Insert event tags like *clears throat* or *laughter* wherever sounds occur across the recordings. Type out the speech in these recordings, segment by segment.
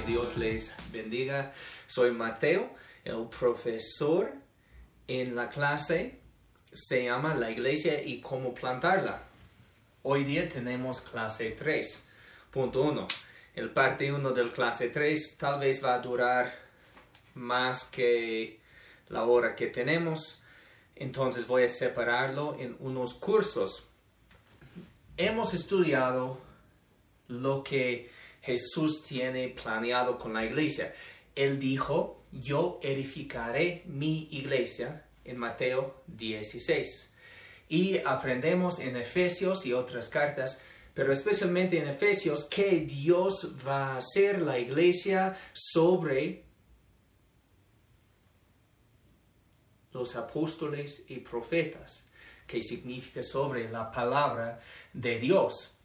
Dios les bendiga. Soy Mateo, el profesor en la clase se llama La iglesia y cómo plantarla. Hoy día tenemos clase 3.1. El parte 1 del clase 3 tal vez va a durar más que la hora que tenemos. Entonces voy a separarlo en unos cursos. Hemos estudiado lo que Jesús tiene planeado con la iglesia. Él dijo, yo edificaré mi iglesia en Mateo 16. Y aprendemos en Efesios y otras cartas, pero especialmente en Efesios, que Dios va a hacer la iglesia sobre los apóstoles y profetas, que significa sobre la palabra de Dios.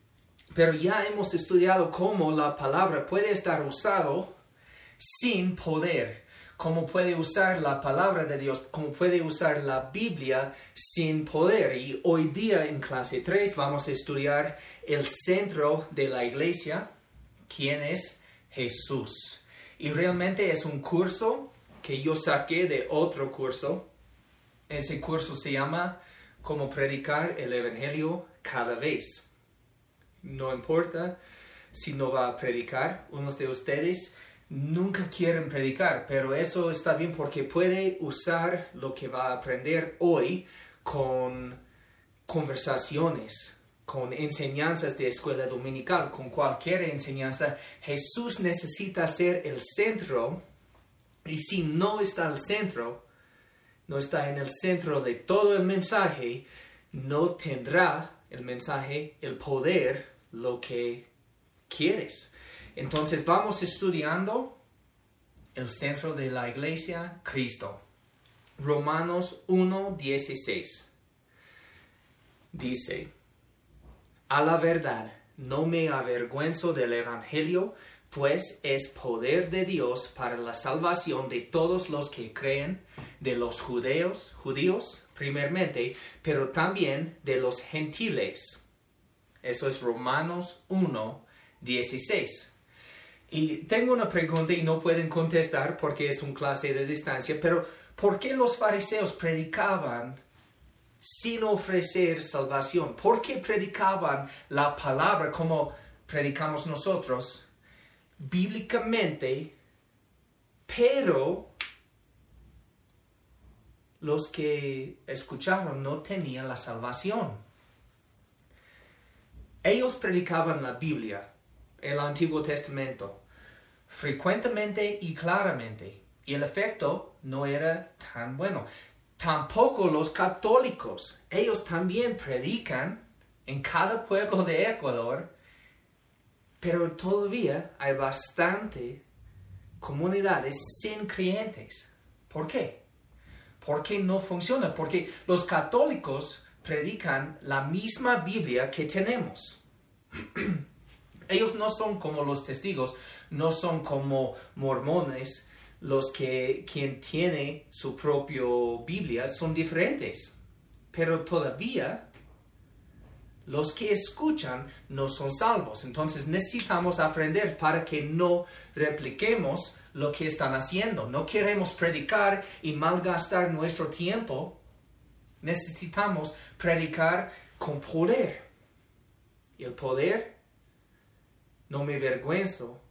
Pero ya hemos estudiado cómo la palabra puede estar usado sin poder, cómo puede usar la palabra de Dios, cómo puede usar la Biblia sin poder. Y hoy día en clase 3 vamos a estudiar el centro de la iglesia, quién es Jesús. Y realmente es un curso que yo saqué de otro curso. Ese curso se llama Cómo predicar el Evangelio cada vez no importa si no va a predicar. Unos de ustedes nunca quieren predicar, pero eso está bien porque puede usar lo que va a aprender hoy con conversaciones, con enseñanzas de escuela dominical, con cualquier enseñanza. Jesús necesita ser el centro y si no está al centro, no está en el centro de todo el mensaje, no tendrá el mensaje el poder lo que quieres. Entonces vamos estudiando el centro de la iglesia, Cristo. Romanos 1:16 dice, a la verdad, no me avergüenzo del Evangelio, pues es poder de Dios para la salvación de todos los que creen, de los judíos, judíos primeramente, pero también de los gentiles eso es Romanos 1, 16. Y tengo una pregunta y no pueden contestar porque es un clase de distancia, pero ¿por qué los fariseos predicaban sin ofrecer salvación? ¿Por qué predicaban la palabra como predicamos nosotros bíblicamente, pero los que escucharon no tenían la salvación? Ellos predicaban la Biblia, el Antiguo Testamento, frecuentemente y claramente, y el efecto no era tan bueno. Tampoco los católicos, ellos también predican en cada pueblo de Ecuador, pero todavía hay bastante comunidades sin creyentes. ¿Por qué? Porque no funciona, porque los católicos predican la misma Biblia que tenemos. Ellos no son como los testigos, no son como mormones, los que quien tiene su propia Biblia son diferentes. Pero todavía los que escuchan no son salvos. Entonces necesitamos aprender para que no repliquemos lo que están haciendo. No queremos predicar y malgastar nuestro tiempo necesitamos predicar con poder. El poder, no me avergüenzo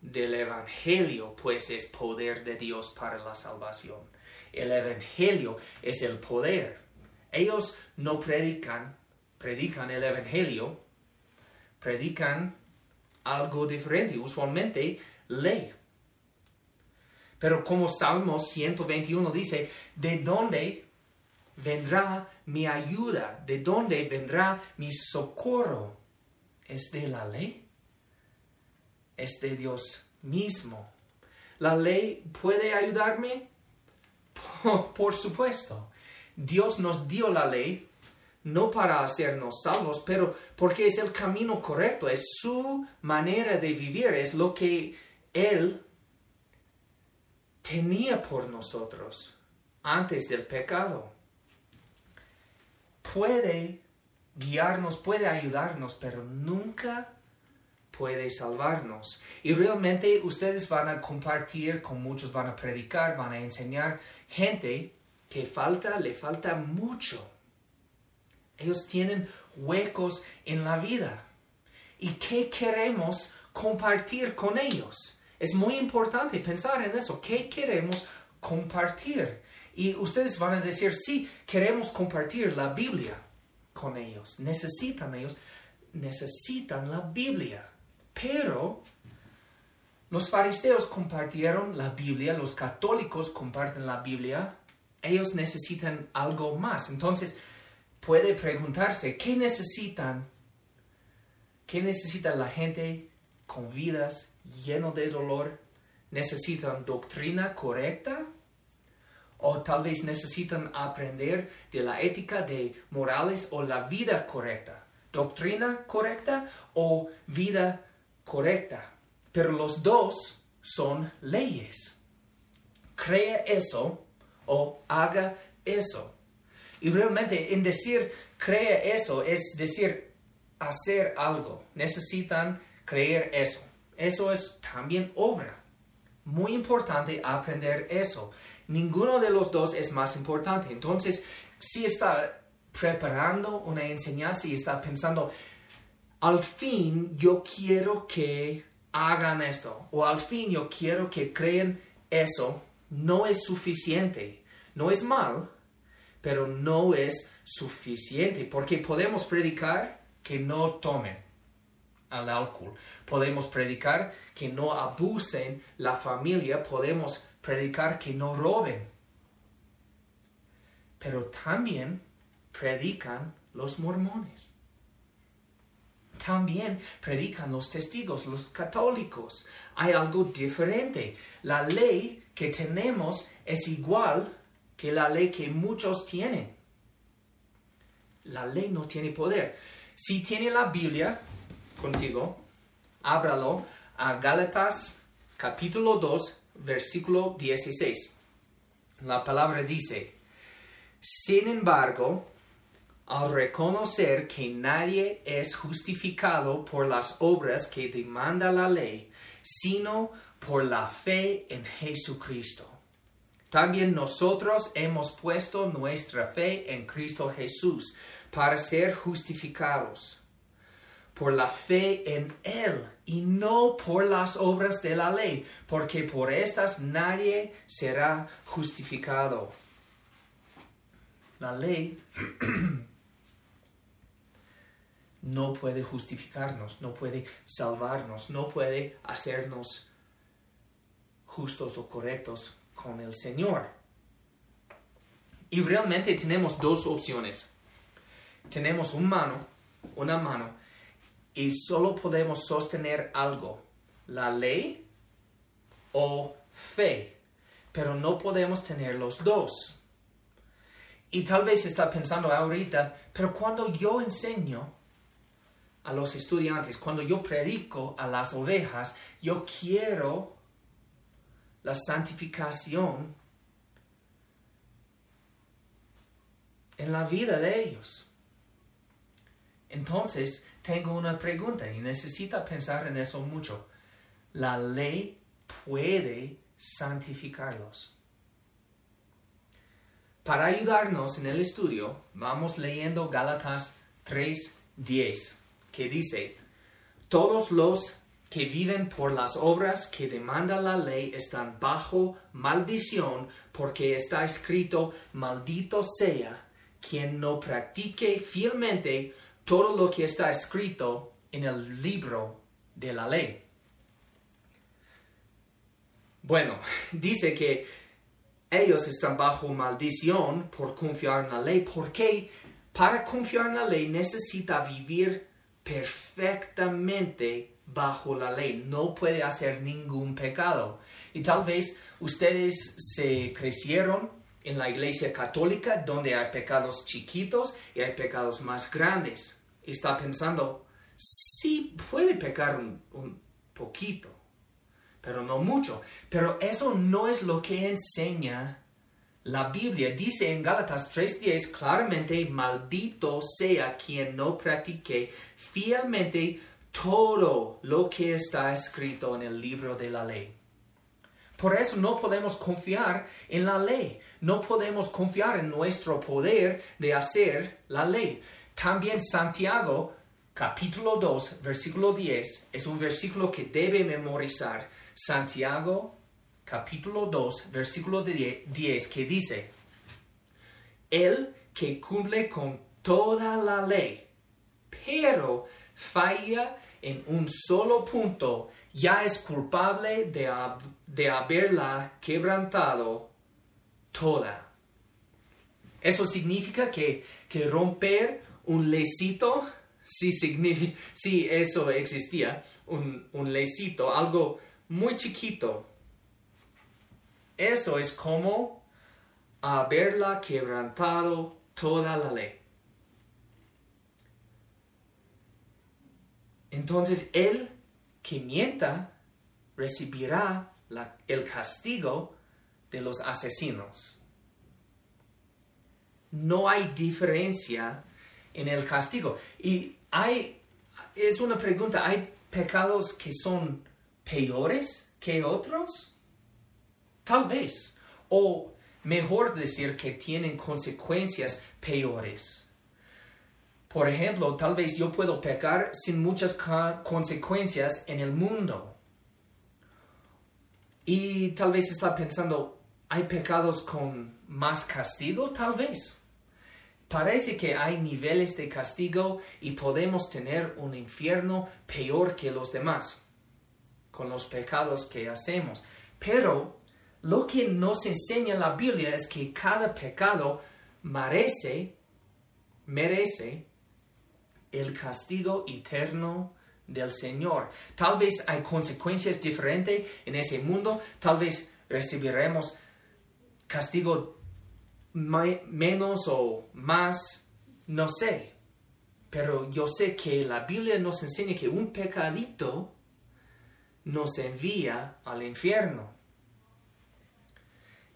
del Evangelio, pues es poder de Dios para la salvación. El Evangelio es el poder. Ellos no predican, predican el Evangelio, predican algo diferente, usualmente ley. Pero como Salmo 121 dice, ¿de dónde vendrá mi ayuda? ¿De dónde vendrá mi socorro? ¿Es de la ley? Es de Dios mismo. ¿La ley puede ayudarme? Por, supuesto. Dios nos dio la ley no para hacernos salvos, pero porque es el camino correcto, es su manera de vivir, es lo que Él tenía por nosotros antes del pecado puede guiarnos, puede ayudarnos, pero nunca puede salvarnos. Y realmente ustedes van a compartir con muchos, van a predicar, van a enseñar gente que falta, le falta mucho. Ellos tienen huecos en la vida. ¿Y qué queremos compartir con ellos? Es muy importante pensar en eso. ¿Qué queremos compartir? Y ustedes van a decir, sí, queremos compartir la Biblia con ellos. Necesitan ellos, necesitan la Biblia. Pero los fariseos compartieron la Biblia, los católicos comparten la Biblia, ellos necesitan algo más. Entonces, puede preguntarse, ¿qué necesitan? ¿Qué necesita la gente con vidas lleno de dolor? ¿Necesitan doctrina correcta? ¿O tal vez necesitan aprender de la ética de morales o la vida correcta? ¿Doctrina correcta o vida correcta? Pero los dos son leyes. Crea eso o haga eso. Y realmente en decir crea eso es decir hacer algo. Necesitan creer eso. Eso es también obra. Muy importante aprender eso. Ninguno de los dos es más importante. Entonces, si está preparando una enseñanza y está pensando, al fin yo quiero que hagan esto, o al fin yo quiero que creen eso, no es suficiente. No es mal, pero no es suficiente, porque podemos predicar que no tomen al alcohol, podemos predicar que no abusen la familia, podemos predicar que no roben, pero también predican los mormones. También predican los testigos, los católicos. Hay algo diferente. La ley que tenemos es igual que la ley que muchos tienen. La ley no tiene poder. Si tiene la Biblia contigo, ábralo a Gálatas capítulo 2, versículo 16. La palabra dice, sin embargo, al reconocer que nadie es justificado por las obras que demanda la ley, sino por la fe en Jesucristo. También nosotros hemos puesto nuestra fe en Cristo Jesús para ser justificados por la fe en Él y no por las obras de la ley, porque por estas nadie será justificado. La ley *clears throat* no puede justificarnos, no puede salvarnos, no puede hacernos justos o correctos con el Señor. Y realmente tenemos dos opciones. Tenemos una mano, una mano, y solo podemos sostener algo, la ley o fe, pero no podemos tener los dos. Y tal vez está pensando ahorita, pero cuando yo enseño a los estudiantes, cuando yo predico a las ovejas, yo quiero la santificación en la vida de ellos. Entonces, tengo una pregunta y necesita pensar en eso mucho. ¿La ley puede santificarlos? Para ayudarnos en el estudio, vamos leyendo Gálatas 3:10, que dice, todos los que viven por las obras que demanda la ley están bajo maldición, porque está escrito, maldito sea quien no practique fielmente todo lo que está escrito en el libro de la ley. Bueno, *laughs* dice que ellos están bajo maldición por confiar en la ley, porque para confiar en la ley necesita vivir perfectamente bajo la ley, no puede hacer ningún pecado. Y tal vez ustedes se crecieron en la iglesia católica donde hay pecados chiquitos y hay pecados más grandes. Está pensando, sí puede pecar un, un poquito, pero no mucho. Pero eso no es lo que enseña la Biblia. Dice en Gálatas 3:10 claramente, maldito sea quien no practique fielmente todo lo que está escrito en el libro de la ley. Por eso no podemos confiar en la ley, no podemos confiar en nuestro poder de hacer la ley. También Santiago capítulo 2, versículo 10, es un versículo que debe memorizar. Santiago capítulo 2, versículo 10, que dice, El que cumple con toda la ley, pero falla en un solo punto, ya es culpable de, de haberla quebrantado toda. Eso significa que, que romper un lecito, si, eso existía, un, un lecito, algo muy chiquito, eso es como haberla quebrantado toda la ley. Entonces el que mienta recibirá el castigo de los asesinos. No hay diferencia en el castigo. Y hay, es una pregunta, ¿hay pecados que son peores que otros? Tal vez. O mejor decir que tienen consecuencias peores. Por ejemplo, tal vez yo puedo pecar sin muchas consecuencias en el mundo. Y tal vez está pensando, ¿hay pecados con más castigo? Tal vez. Parece que hay niveles de castigo y podemos tener un infierno peor que los demás con los pecados que hacemos. Pero lo que nos enseña la Biblia es que cada pecado merece, merece el castigo eterno del Señor. Tal vez hay consecuencias diferentes en ese mundo, tal vez recibiremos castigo menos o más, no sé. Pero yo sé que la Biblia nos enseña que un pecadito nos envía al infierno.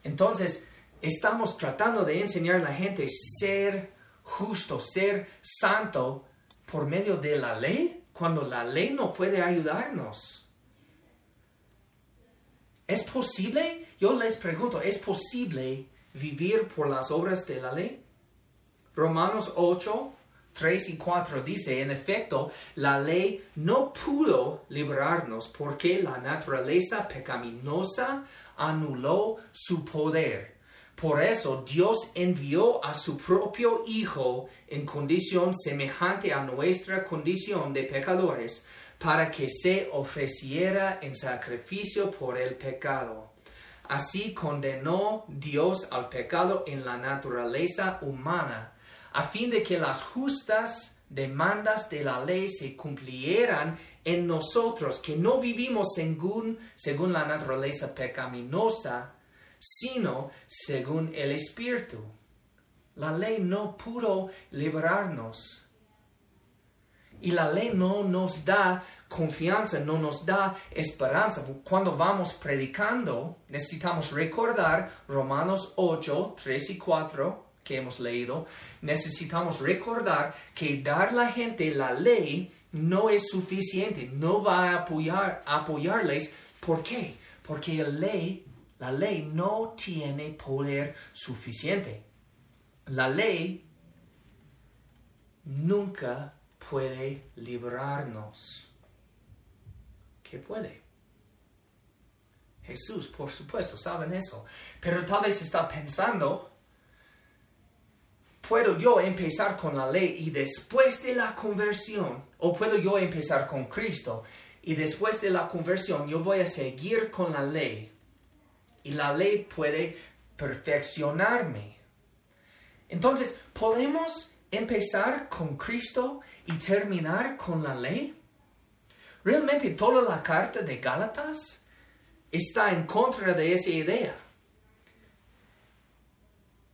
Entonces, estamos tratando de enseñar a la gente ser justo, ser santo por medio de la ley, cuando la ley no puede ayudarnos. ¿Es posible? Yo les pregunto, ¿es posible vivir por las obras de la ley? Romanos 8, 3 y 4 dice, en efecto, la ley no pudo librarnos porque la naturaleza pecaminosa anuló su poder. Por eso Dios envió a su propio Hijo en condición semejante a nuestra condición de pecadores, para que se ofreciera en sacrificio por el pecado. Así condenó Dios al pecado en la naturaleza humana, a fin de que las justas demandas de la ley se cumplieran en nosotros, que no vivimos según, según la naturaleza pecaminosa, sino según el Espíritu. La ley no pudo liberarnos. Y la ley no nos da confianza, no nos da esperanza. Cuando vamos predicando, necesitamos recordar Romanos 8, 3 y 4 que hemos leído. Necesitamos recordar que dar a la gente la ley no es suficiente, no va a apoyar, apoyarles. ¿Por qué? Porque la ley, la ley no tiene poder suficiente. La ley nunca puede librarnos. ¿Qué puede? Jesús, por supuesto, saben eso. Pero tal vez está pensando, puedo yo empezar con la ley y después de la conversión, o puedo yo empezar con Cristo y después de la conversión yo voy a seguir con la ley. Y la ley puede perfeccionarme. Entonces, ¿podemos empezar con Cristo y terminar con la ley? Realmente toda la carta de Gálatas está en contra de esa idea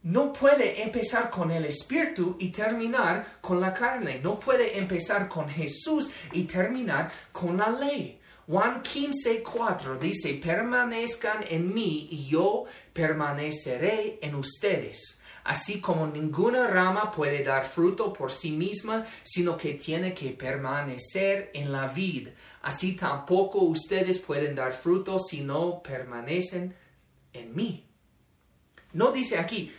no puede empezar con el Espíritu y terminar con la carne. No puede empezar con Jesús y terminar con la ley. Juan 15, 4 dice, permanezcan en mí y yo permaneceré en ustedes. Así como ninguna rama puede dar fruto por sí misma, sino que tiene que permanecer en la vid, así tampoco ustedes pueden dar fruto si no permanecen en mí. No dice aquí,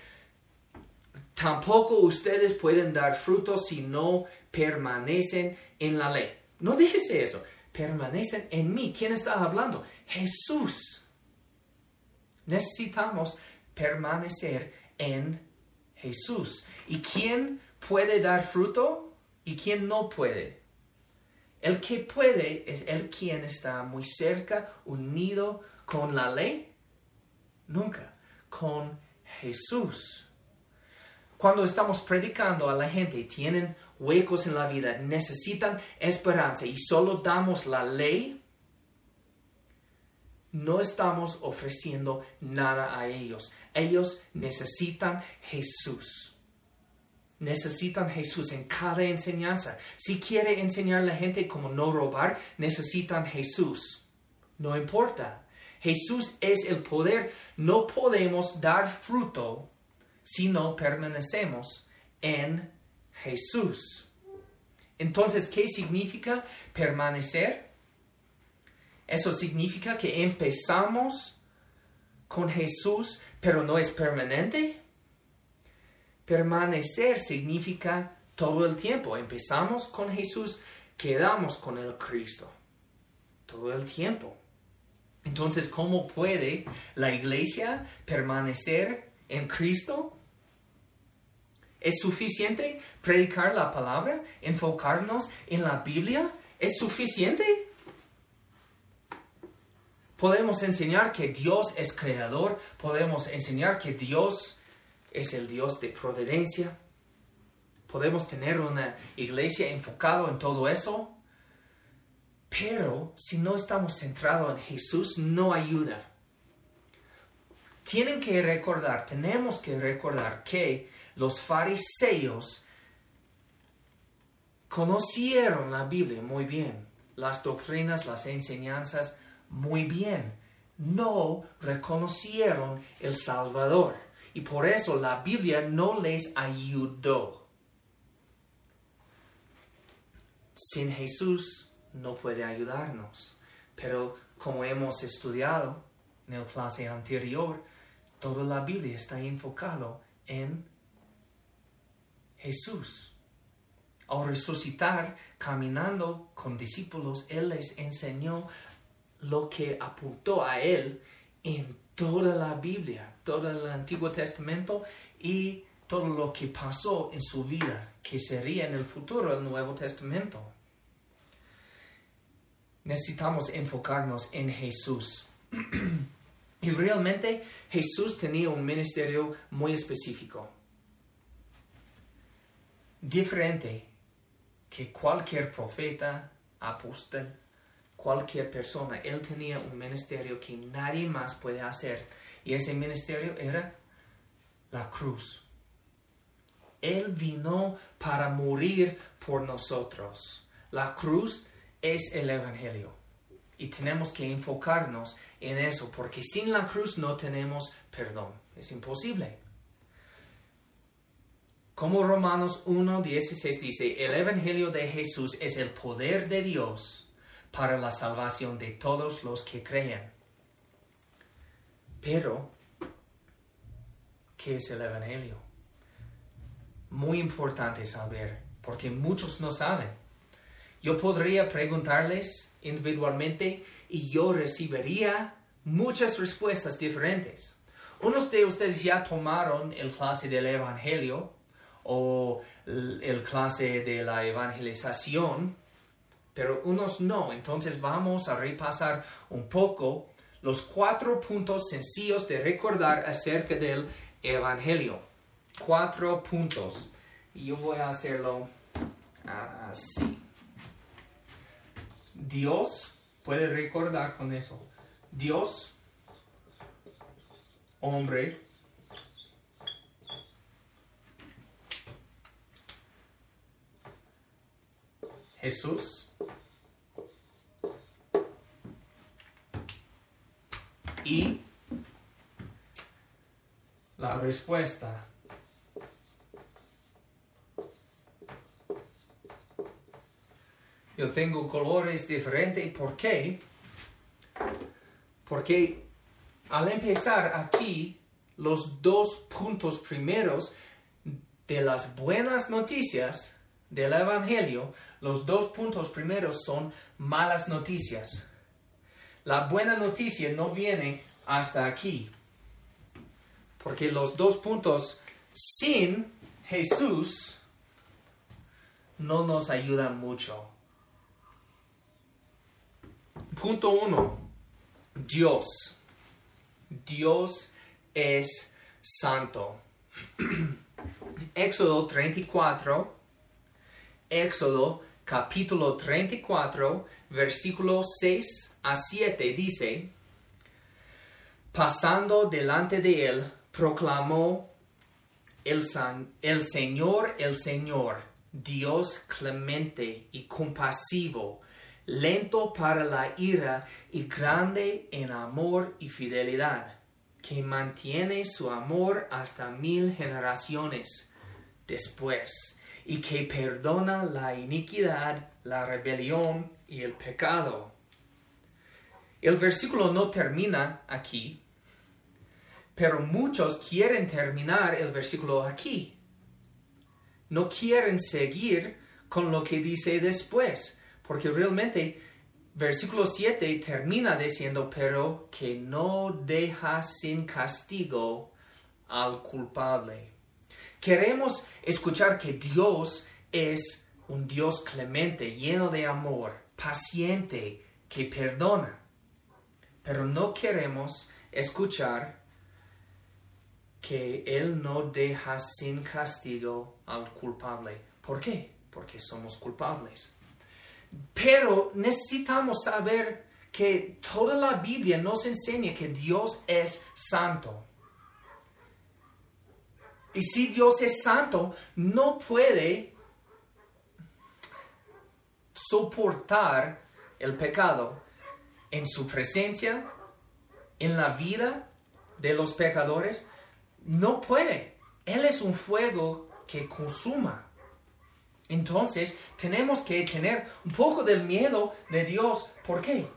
tampoco ustedes pueden dar fruto si no permanecen en la ley. No dice eso, permanecen en mí. ¿Quién está hablando? Jesús. Necesitamos permanecer en Jesús. ¿Y quién puede dar fruto y quién no puede? El que puede es el quien está muy cerca, unido con la ley. Nunca, con Jesús. Cuando estamos predicando a la gente, tienen huecos en la vida, necesitan esperanza y solo damos la ley, no estamos ofreciendo nada a ellos. Ellos necesitan Jesús. Necesitan Jesús en cada enseñanza. Si quiere enseñar a la gente cómo no robar, necesitan Jesús. No importa. Jesús es el poder. No podemos dar fruto si no permanecemos en Jesús. Entonces, ¿qué significa permanecer? Eso significa que empezamos con Jesús, pero no es permanente. Permanecer significa todo el tiempo. Empezamos con Jesús, quedamos con el Cristo. Todo el tiempo. Entonces, ¿cómo puede la iglesia permanecer en Cristo? ¿Es suficiente predicar la palabra? ¿Enfocarnos en la Biblia? ¿Es suficiente? Podemos enseñar que Dios es creador, podemos enseñar que Dios es el Dios de providencia. Podemos tener una iglesia enfocada en todo eso. Pero si no estamos centrados en Jesús, no ayuda. Tienen que recordar, tenemos que recordar que los fariseos conocieron la Biblia muy bien, las doctrinas, las enseñanzas muy bien. No reconocieron el Salvador y por eso la Biblia no les ayudó. Sin Jesús no puede ayudarnos, pero como hemos estudiado en la clase anterior, toda la Biblia está enfocado en Jesús. Al resucitar, caminando con discípulos, Él les enseñó lo que apuntó a Él en toda la Biblia, todo el Antiguo Testamento y todo lo que pasó en su vida, que sería en el futuro el Nuevo Testamento. Necesitamos enfocarnos en Jesús. *clears throat* y realmente Jesús tenía un ministerio muy específico diferente que cualquier profeta, apóstol, cualquier persona. Él tenía un ministerio que nadie más puede hacer. Y ese ministerio era la cruz. Él vino para morir por nosotros. La cruz es el Evangelio. Y tenemos que enfocarnos en eso, porque sin la cruz no tenemos perdón. Es imposible. Como Romanos 1.16 dice, el Evangelio de Jesús es el poder de Dios para la salvación de todos los que creen. Pero, ¿qué es el Evangelio? Muy importante saber, porque muchos no saben. Yo podría preguntarles individualmente y yo recibiría muchas respuestas diferentes. Unos de ustedes ya tomaron el clase del Evangelio o el clase de la evangelización, pero unos no. Entonces vamos a repasar un poco los cuatro puntos sencillos de recordar acerca del Evangelio. Cuatro puntos. Y yo voy a hacerlo así. Dios, puede recordar con eso. Dios, hombre, Jesús y la respuesta Yo tengo colores diferentes. ¿Por qué? Porque al empezar aquí, los dos puntos primeros de las buenas noticias del Evangelio, los dos puntos primeros son malas noticias. La buena noticia no viene hasta aquí. Porque los dos puntos sin Jesús no nos ayudan mucho. Punto uno. Dios. Dios es santo. *clears throat* Éxodo 34. Éxodo capítulo 34, versículo 6 a 7 dice, pasando delante de él, proclamó el, el Señor, el Señor, Dios clemente y compasivo, lento para la ira y grande en amor y fidelidad, que mantiene su amor hasta mil generaciones después, y que perdona la iniquidad, la rebelión y el pecado. El versículo no termina aquí, pero muchos quieren terminar el versículo aquí. No quieren seguir con lo que dice después, porque realmente versículo 7 termina diciendo, pero que no deja sin castigo al culpable. Queremos escuchar que Dios es un Dios clemente, lleno de amor, paciente, que perdona. Pero no queremos escuchar que Él no deja sin castigo al culpable. ¿Por qué? Porque somos culpables. Pero necesitamos saber que toda la Biblia nos enseña que Dios es santo. Y si Dios es santo, no puede soportar el pecado en su presencia, en la vida de los pecadores, no puede. Él es un fuego que consuma. Entonces tenemos que tener un poco del miedo de Dios. ¿Por qué?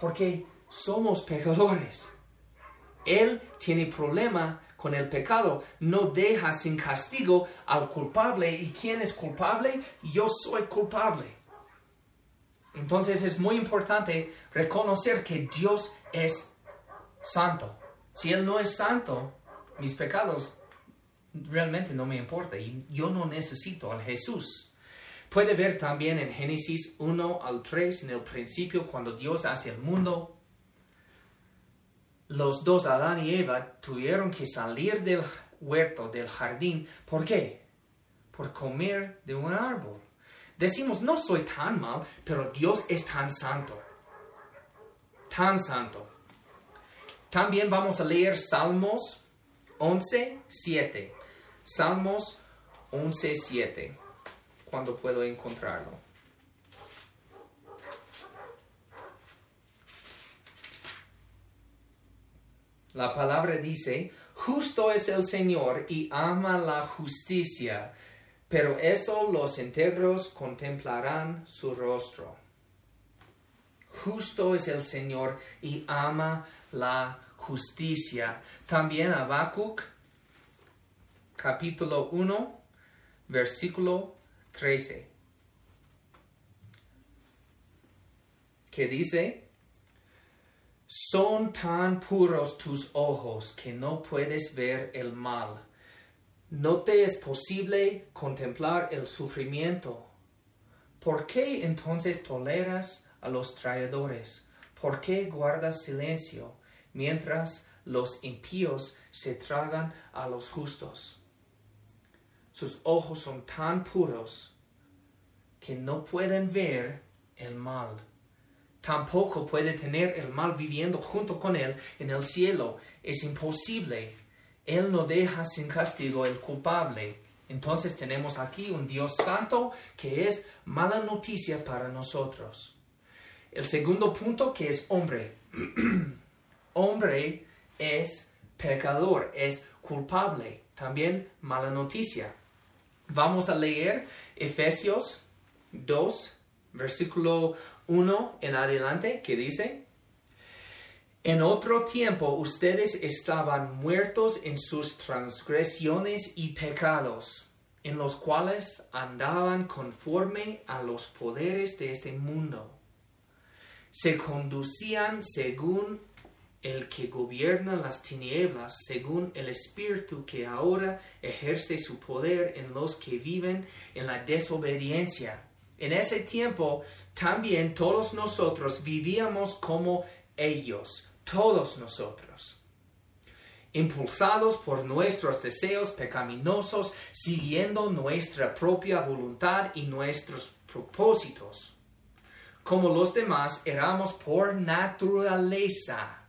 Porque somos pecadores. Él tiene problema con el pecado. No deja sin castigo al culpable. ¿Y quién es culpable? Yo soy culpable. Entonces es muy importante reconocer que Dios es santo. Si Él no es santo, mis pecados realmente no me importan y yo no necesito al Jesús. Puede ver también en Génesis 1 al 3, en el principio, cuando Dios hace el mundo, los dos, Adán y Eva, tuvieron que salir del huerto, del jardín. ¿Por qué? Por comer de un árbol. Decimos, no soy tan mal, pero Dios es tan santo. Tan santo. También vamos a leer Salmos 11, 7. Salmos 11, 7. Cuando puedo encontrarlo. La palabra dice, justo es el Señor y ama la justicia, pero eso los íntegros contemplarán su rostro. Justo es el Señor y ama la justicia. También Habacuc, capítulo 1, versículo 13, que dice, son tan puros tus ojos que no puedes ver el mal. No te es posible contemplar el sufrimiento. ¿Por qué entonces toleras a los traidores? ¿Por qué guardas silencio mientras los impíos se tragan a los justos? Sus ojos son tan puros que no pueden ver el mal. Tampoco puede tener el mal viviendo junto con él en el cielo. Es imposible. Él no deja sin castigo el culpable. Entonces tenemos aquí un Dios santo que es mala noticia para nosotros. El segundo punto que es hombre. *clears throat* hombre es pecador, es culpable. También mala noticia. Vamos a leer Efesios 2, versículo 1 en adelante, que dice, en otro tiempo ustedes estaban muertos en sus transgresiones y pecados, en los cuales andaban conforme a los poderes de este mundo. Se conducían según el que gobierna las tinieblas, según el espíritu que ahora ejerce su poder en los que viven en la desobediencia. En ese tiempo también todos nosotros vivíamos como ellos todos nosotros, impulsados por nuestros deseos pecaminosos, siguiendo nuestra propia voluntad y nuestros propósitos. Como los demás, éramos por naturaleza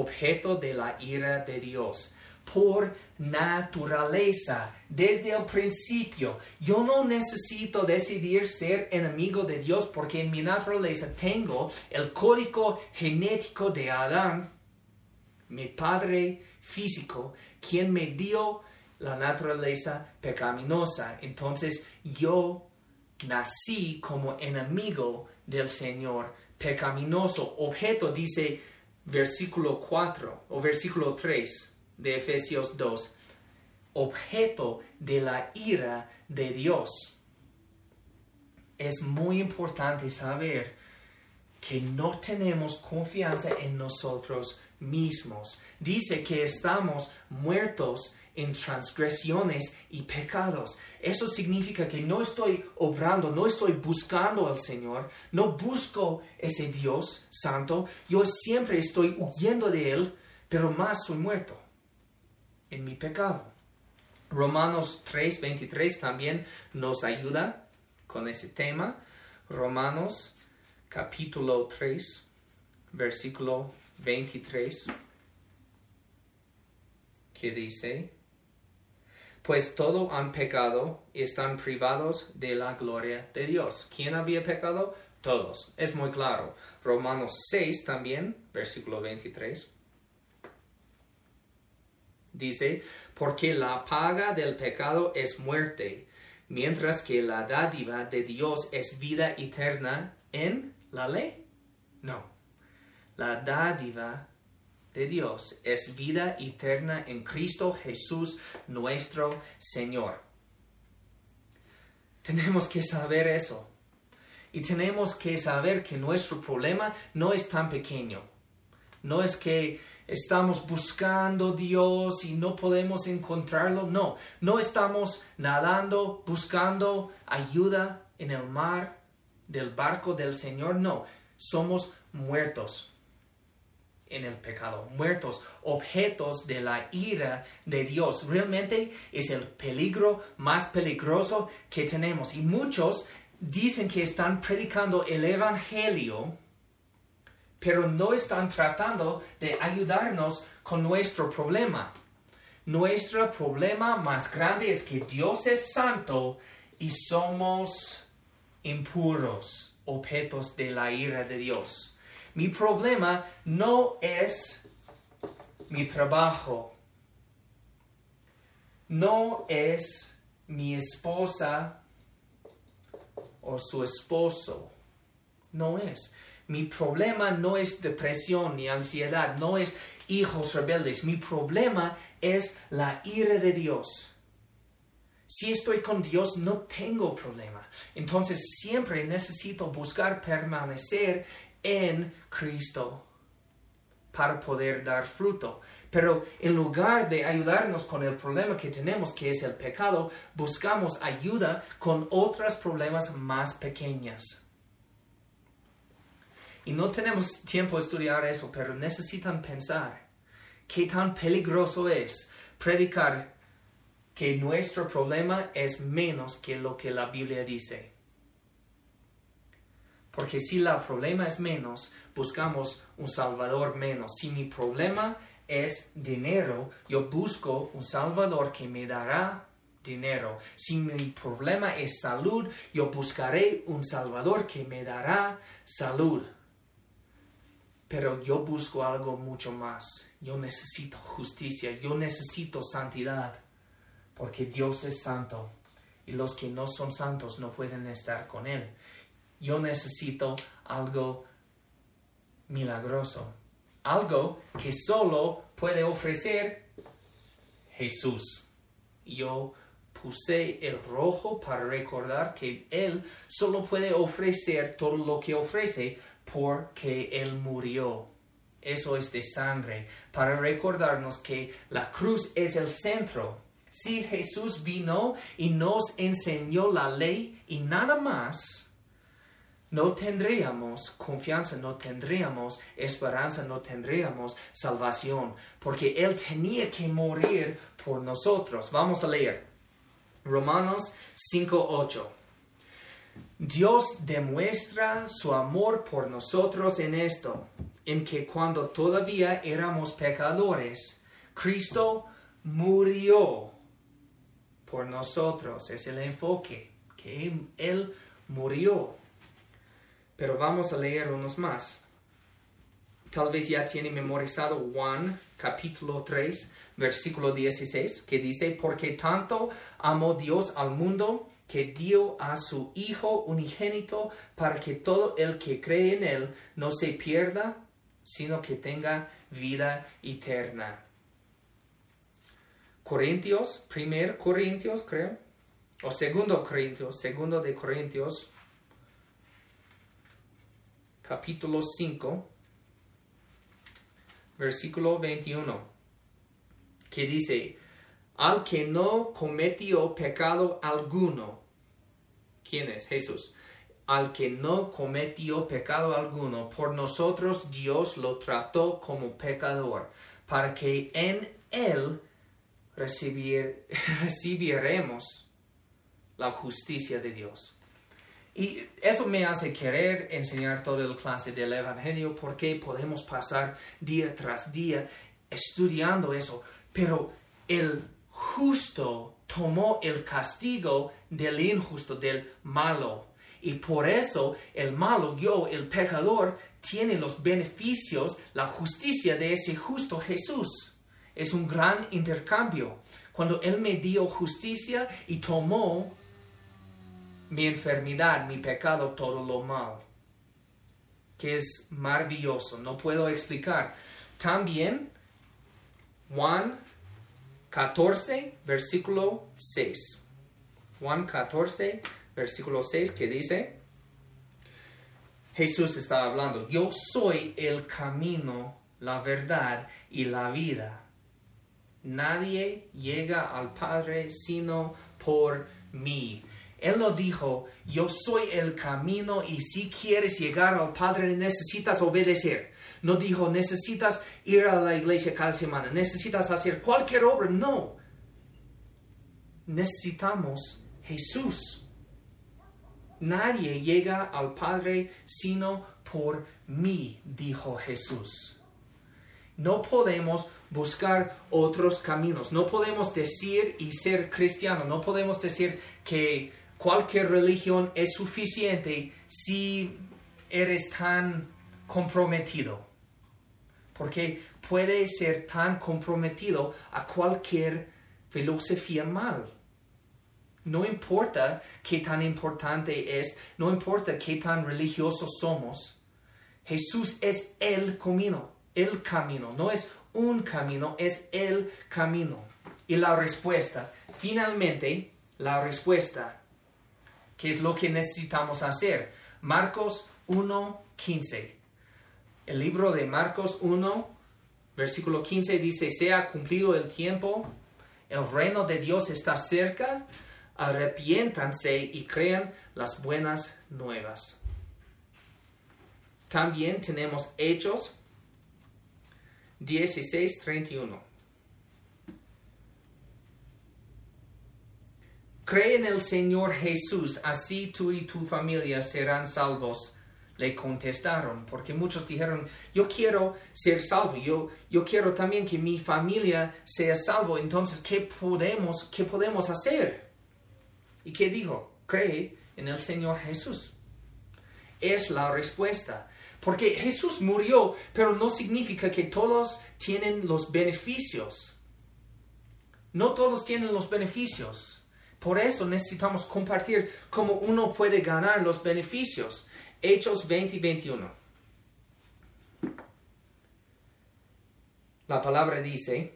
objeto de la ira de Dios por naturaleza, desde el principio. Yo no necesito decidir ser enemigo de Dios porque en mi naturaleza tengo el código genético de Adán, mi padre físico, quien me dio la naturaleza pecaminosa. Entonces yo nací como enemigo del Señor pecaminoso. Objeto dice versículo 4 o versículo 3 de Efesios 2, objeto de la ira de Dios. Es muy importante saber que no tenemos confianza en nosotros mismos. Dice que estamos muertos en transgresiones y pecados. Eso significa que no estoy obrando, no estoy buscando al Señor, no busco ese Dios santo, yo siempre estoy huyendo de Él, pero más soy muerto en mi pecado. Romanos 3:23 también nos ayuda con ese tema. Romanos capítulo 3, versículo 23, que dice, pues todo han pecado y están privados de la gloria de Dios. ¿Quién había pecado? Todos. Es muy claro. Romanos 6 también, versículo 23. Dice, porque la paga del pecado es muerte, mientras que la dádiva de Dios es vida eterna en la ley. No, la dádiva de Dios es vida eterna en Cristo Jesús nuestro Señor. Tenemos que saber eso. Y tenemos que saber que nuestro problema no es tan pequeño. No es que estamos buscando Dios y no podemos encontrarlo. No, no estamos nadando buscando ayuda en el mar del barco del Señor. No, somos muertos en el pecado, muertos, objetos de la ira de Dios. Realmente es el peligro más peligroso que tenemos. Y muchos dicen que están predicando el Evangelio pero no están tratando de ayudarnos con nuestro problema. Nuestro problema más grande es que Dios es santo y somos impuros, objetos de la ira de Dios. Mi problema no es mi trabajo, no es mi esposa o su esposo, no es. Mi problema no es depresión ni ansiedad, no es hijos rebeldes. Mi problema es la ira de Dios. Si estoy con Dios, no tengo problema. Entonces siempre necesito buscar permanecer en Cristo para poder dar fruto. Pero en lugar de ayudarnos con el problema que tenemos, que es el pecado, buscamos ayuda con otros problemas más pequeños. Y no tenemos tiempo de estudiar eso, pero necesitan pensar qué tan peligroso es predicar que nuestro problema es menos que lo que la Biblia dice. Porque si el problema es menos, buscamos un salvador menos. Si mi problema es dinero, yo busco un salvador que me dará dinero. Si mi problema es salud, yo buscaré un salvador que me dará salud. Pero yo busco algo mucho más. Yo necesito justicia, yo necesito santidad, porque Dios es santo y los que no son santos no pueden estar con Él. Yo necesito algo milagroso, algo que solo puede ofrecer Jesús. Yo puse el rojo para recordar que Él solo puede ofrecer todo lo que ofrece porque Él murió. Eso es de sangre, para recordarnos que la cruz es el centro. Si Jesús vino y nos enseñó la ley y nada más, no tendríamos confianza, no tendríamos esperanza, no tendríamos salvación, porque Él tenía que morir por nosotros. Vamos a leer Romanos 5.8. Dios demuestra su amor por nosotros en esto, en que cuando todavía éramos pecadores, Cristo murió por nosotros. Es el enfoque, que Él murió. Pero vamos a leer unos más. Tal vez ya tiene memorizado Juan capítulo 3, versículo 16, que dice, porque tanto amó Dios al mundo que dio a su Hijo unigénito para que todo el que cree en Él no se pierda, sino que tenga vida eterna. Corintios, primer Corintios, creo, o segundo Corintios, segundo de Corintios, capítulo 5, versículo 21, que dice, al que no cometió pecado alguno. ¿Quién es? Jesús. Al que no cometió pecado alguno, por nosotros Dios lo trató como pecador, para que en él recibir, *laughs* recibiremos la justicia de Dios. Y eso me hace querer enseñar toda la clase del Evangelio porque podemos pasar día tras día estudiando eso. Pero el justo tomó el castigo del injusto, del malo. Y por eso el malo, yo, el pecador, tiene los beneficios, la justicia de ese justo Jesús. Es un gran intercambio. Cuando Él me dio justicia y tomó mi enfermedad, mi pecado, todo lo mal, que es maravilloso, no puedo explicar. También Juan 14, versículo 6. Juan 14, versículo 6, que dice, Jesús estaba hablando, yo soy el camino, la verdad y la vida. Nadie llega al Padre sino por mí. Él no dijo, yo soy el camino y si quieres llegar al Padre necesitas obedecer. No dijo, necesitas ir a la iglesia cada semana, necesitas hacer cualquier obra. No. Necesitamos Jesús. Nadie llega al Padre sino por mí, dijo Jesús. No podemos buscar otros caminos. No podemos decir y ser cristiano. No podemos decir que cualquier religión es suficiente si eres tan comprometido. Porque puede ser tan comprometido a cualquier filosofía mal. No importa qué tan importante es, no importa qué tan religiosos somos. Jesús es el camino, el camino, no es un camino, es el camino. Y la respuesta, finalmente, la respuesta ¿Qué es lo que necesitamos hacer? Marcos 1.15. El libro de Marcos 1, versículo 15 dice, sea cumplido el tiempo, el reino de Dios está cerca, arrepiéntanse y crean las buenas nuevas. También tenemos Hechos 16.31. Cree en el Señor Jesús, así tú y tu familia serán salvos. Le contestaron, porque muchos dijeron, yo quiero ser salvo, yo, yo quiero también que mi familia sea salvo, entonces, ¿qué podemos, qué podemos hacer? ¿Y qué dijo? Cree en el Señor Jesús. Es la respuesta. Porque Jesús murió, pero no significa que todos tienen los beneficios. No todos tienen los beneficios. Por eso necesitamos compartir cómo uno puede ganar los beneficios. Hechos 20 y 21. La palabra dice,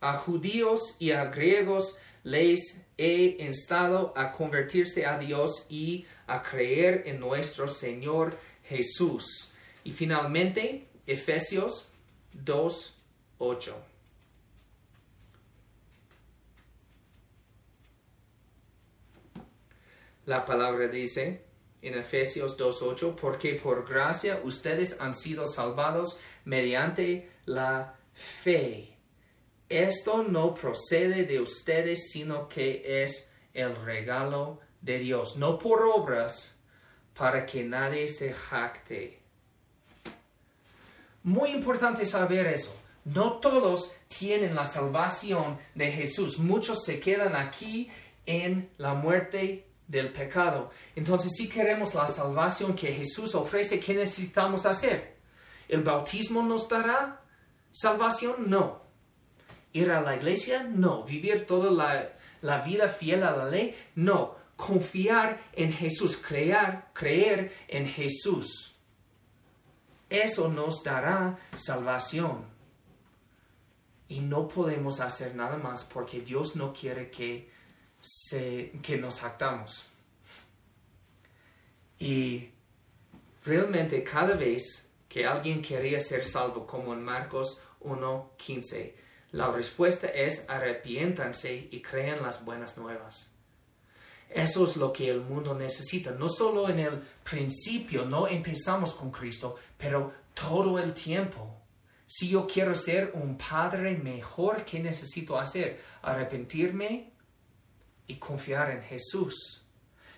a judíos y a griegos les he instado a convertirse a Dios y a creer en nuestro Señor Jesús. Y finalmente, Efesios 2, 8. La palabra dice en Efesios 2.8, porque por gracia ustedes han sido salvados mediante la fe. Esto no procede de ustedes, sino que es el regalo de Dios, no por obras, para que nadie se jacte. Muy importante saber eso. No todos tienen la salvación de Jesús. Muchos se quedan aquí en la muerte del pecado. Entonces, si queremos la salvación que Jesús ofrece, ¿qué necesitamos hacer? ¿El bautismo nos dará salvación? No. ¿Ir a la iglesia? No. ¿Vivir toda la, vida fiel a la ley? No. Confiar en Jesús, creer, creer en Jesús. Eso nos dará salvación. Y no podemos hacer nada más porque Dios no quiere que, se, que nos actamos. Y realmente cada vez que alguien quería ser salvo, como en Marcos 1.15, la respuesta es arrepiéntanse y crean las buenas nuevas. Eso es lo que el mundo necesita. No solo en el principio, no empezamos con Cristo, pero todo el tiempo. Si yo quiero ser un padre mejor, ¿qué necesito hacer? Arrepentirme y confiar en Jesús.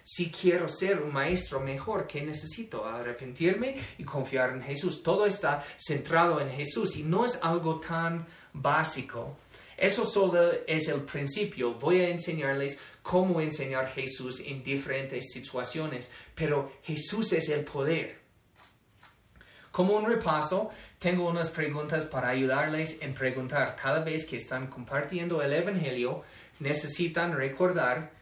Si quiero ser un maestro mejor, ¿qué necesito? Arrepentirme y confiar en Jesús. Todo está centrado en Jesús y no es algo tan básico. Eso solo es el principio. Voy a enseñarles cómo enseñar Jesús en diferentes situaciones, pero Jesús es el poder. Como un repaso, tengo unas preguntas para ayudarles en preguntar. Cada vez que están compartiendo el Evangelio, necesitan recordar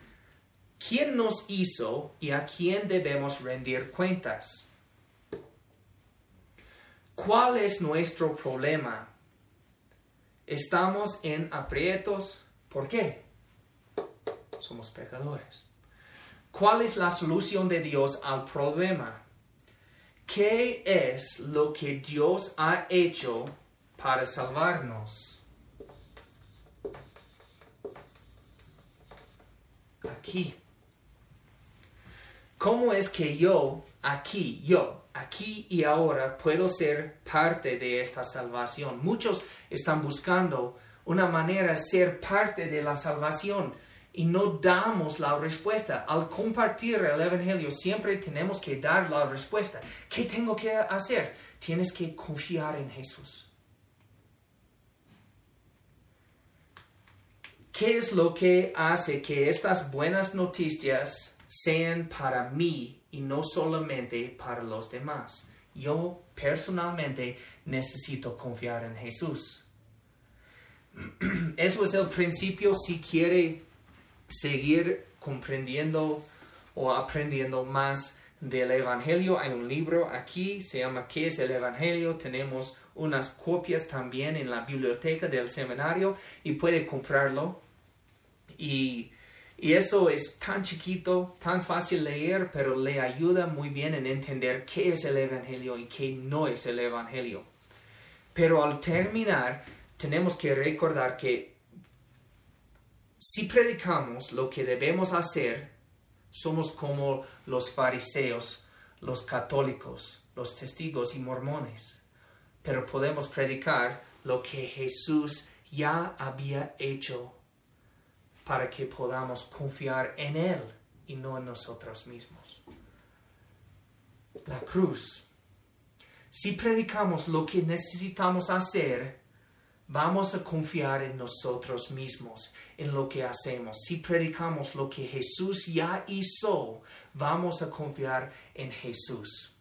quién nos hizo y a quién debemos rendir cuentas. ¿Cuál es nuestro problema? Estamos en aprietos. ¿Por qué? Somos pecadores. ¿Cuál es la solución de Dios al problema? ¿Qué es lo que Dios ha hecho para salvarnos? Aquí. ¿Cómo es que yo, aquí, yo, aquí y ahora puedo ser parte de esta salvación? Muchos están buscando una manera de ser parte de la salvación y no damos la respuesta. Al compartir el Evangelio siempre tenemos que dar la respuesta. ¿Qué tengo que hacer? Tienes que confiar en Jesús. ¿Qué es lo que hace que estas buenas noticias sean para mí y no solamente para los demás? Yo personalmente necesito confiar en Jesús. *clears throat* Eso es el principio si quiere seguir comprendiendo o aprendiendo más del Evangelio. Hay un libro aquí, se llama ¿Qué es el Evangelio? Tenemos unas copias también en la biblioteca del seminario y puede comprarlo. Y, y eso es tan chiquito, tan fácil leer, pero le ayuda muy bien en entender qué es el Evangelio y qué no es el Evangelio. Pero al terminar, tenemos que recordar que si predicamos lo que debemos hacer, somos como los fariseos, los católicos, los testigos y mormones. Pero podemos predicar lo que Jesús ya había hecho para que podamos confiar en Él y no en nosotros mismos. La cruz. Si predicamos lo que necesitamos hacer, vamos a confiar en nosotros mismos, en lo que hacemos. Si predicamos lo que Jesús ya hizo, vamos a confiar en Jesús.